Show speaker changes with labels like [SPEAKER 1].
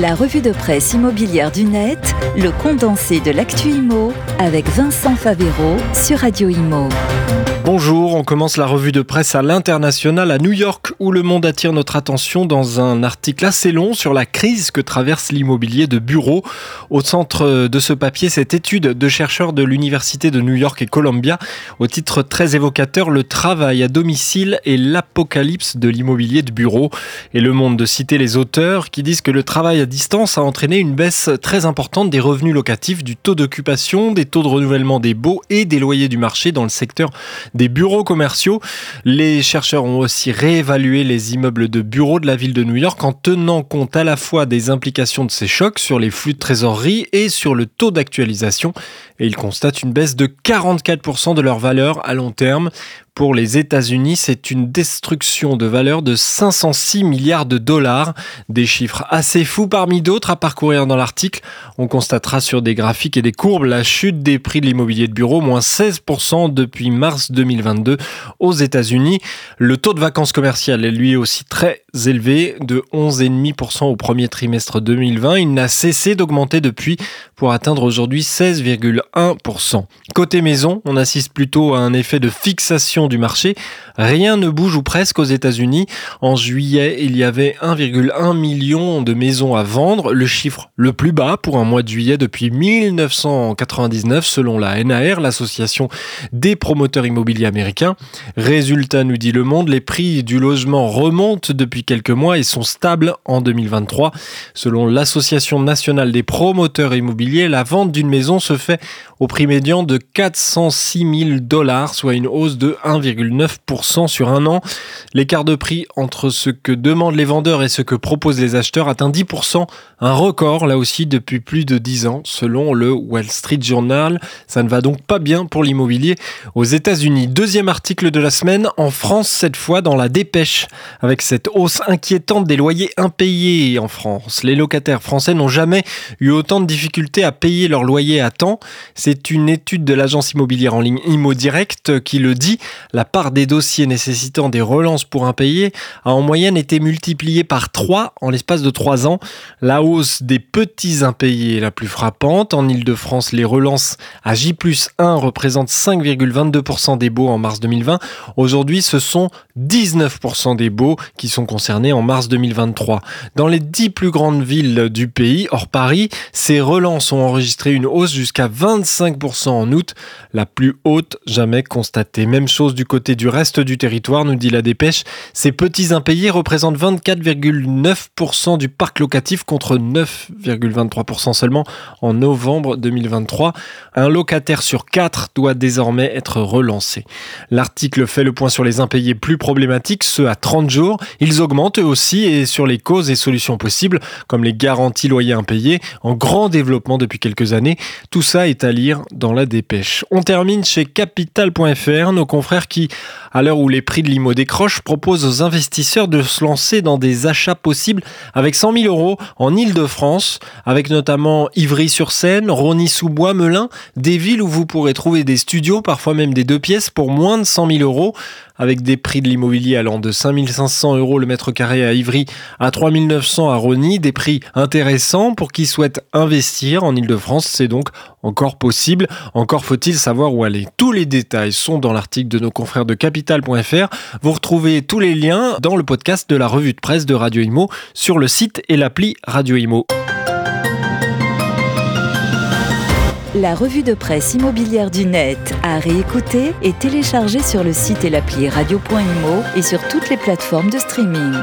[SPEAKER 1] La revue de presse immobilière du net, le condensé de l'actu IMO avec Vincent Favero sur Radio Imo.
[SPEAKER 2] Bonjour, on commence la revue de presse à l'international à New York où le monde attire notre attention dans un article assez long sur la crise que traverse l'immobilier de bureau. Au centre de ce papier, cette étude de chercheurs de l'université de New York et Columbia au titre très évocateur Le travail à domicile et l'apocalypse de l'immobilier de bureau. Et le monde de citer les auteurs qui disent que le travail à distance a entraîné une baisse très importante des revenus locatifs, du taux d'occupation, des taux de renouvellement des baux et des loyers du marché dans le secteur des bureaux commerciaux. Les chercheurs ont aussi réévalué les immeubles de bureaux de la ville de New York en tenant compte à la fois des implications de ces chocs sur les flux de trésorerie et sur le taux d'actualisation. Et ils constatent une baisse de 44% de leur valeur à long terme. Pour les États-Unis, c'est une destruction de valeur de 506 milliards de dollars. Des chiffres assez fous parmi d'autres à parcourir dans l'article. On constatera sur des graphiques et des courbes la chute des prix de l'immobilier de bureau, moins 16% depuis mars 2022 aux États-Unis. Le taux de vacances commerciales est lui aussi très élevé, de 11,5% au premier trimestre 2020. Il n'a cessé d'augmenter depuis pour atteindre aujourd'hui 16,1%. Côté maison, on assiste plutôt à un effet de fixation du marché. Rien ne bouge ou presque aux États-Unis. En juillet, il y avait 1,1 million de maisons à vendre, le chiffre le plus bas pour un mois de juillet depuis 1999 selon la NAR, l'association des promoteurs immobiliers américains. Résultat, nous dit Le Monde, les prix du logement remontent depuis quelques mois et sont stables en 2023. Selon l'association nationale des promoteurs immobiliers, la vente d'une maison se fait au prix médian de 406 000 dollars, soit une hausse de 1,9% sur un an. L'écart de prix entre ce que demandent les vendeurs et ce que proposent les acheteurs atteint 10%, un record là aussi depuis plus de 10 ans selon le Wall Street Journal. Ça ne va donc pas bien pour l'immobilier aux États-Unis. Deuxième article de la semaine, en France cette fois dans la dépêche, avec cette hausse inquiétante des loyers impayés en France. Les locataires français n'ont jamais eu autant de difficultés à payer leur loyer à temps. C'est une étude de l'agence immobilière en ligne Imo Direct qui le dit la part des dossiers nécessitant des relances pour impayés a en moyenne été multipliée par 3 en l'espace de 3 ans. La hausse des petits impayés est la plus frappante. En Ile-de-France, les relances à J 1 représentent 5,22% des baux en mars 2020. Aujourd'hui, ce sont 19% des baux qui sont concernés en mars 2023. Dans les 10 plus grandes villes du pays, hors Paris, ces relances ont enregistré une hausse jusqu'à 25% en août, la plus haute jamais constatée. Même chose du côté du reste du territoire, nous dit la dépêche. Ces petits impayés représentent 24,9% du parc locatif contre 9,23% seulement en novembre 2023. Un locataire sur 4 doit désormais être relancé. L'article fait le point sur les impayés plus problématiques, ceux à 30 jours. Ils augmentent aussi et sur les causes et solutions possibles, comme les garanties loyers impayés, en grand développement depuis quelques années. Tout ça est à lire dans la dépêche. On termine chez capital.fr, nos confrères qui, à l'heure où les prix de l'IMO décrochent, proposent aux investisseurs de se lancer dans des achats possibles avec 100 000 euros en Ile-de-France, avec notamment Ivry-sur-Seine, Rony-sous-Bois, Melun, des villes où vous pourrez trouver des studios, parfois même des deux pièces, pour moins de 100 000 euros avec des prix de l'immobilier allant de 5500 euros le mètre carré à Ivry à 3900 à Rony, des prix intéressants pour qui souhaitent investir en Ile-de-France. C'est donc encore possible. Encore faut-il savoir où aller. Tous les détails sont dans l'article de nos confrères de capital.fr. Vous retrouvez tous les liens dans le podcast de la revue de presse de Radio Imo sur le site et l'appli Radio Imo.
[SPEAKER 1] La revue de presse immobilière du net à réécouter et télécharger sur le site et l'appli radio.imo et sur toutes les plateformes de streaming.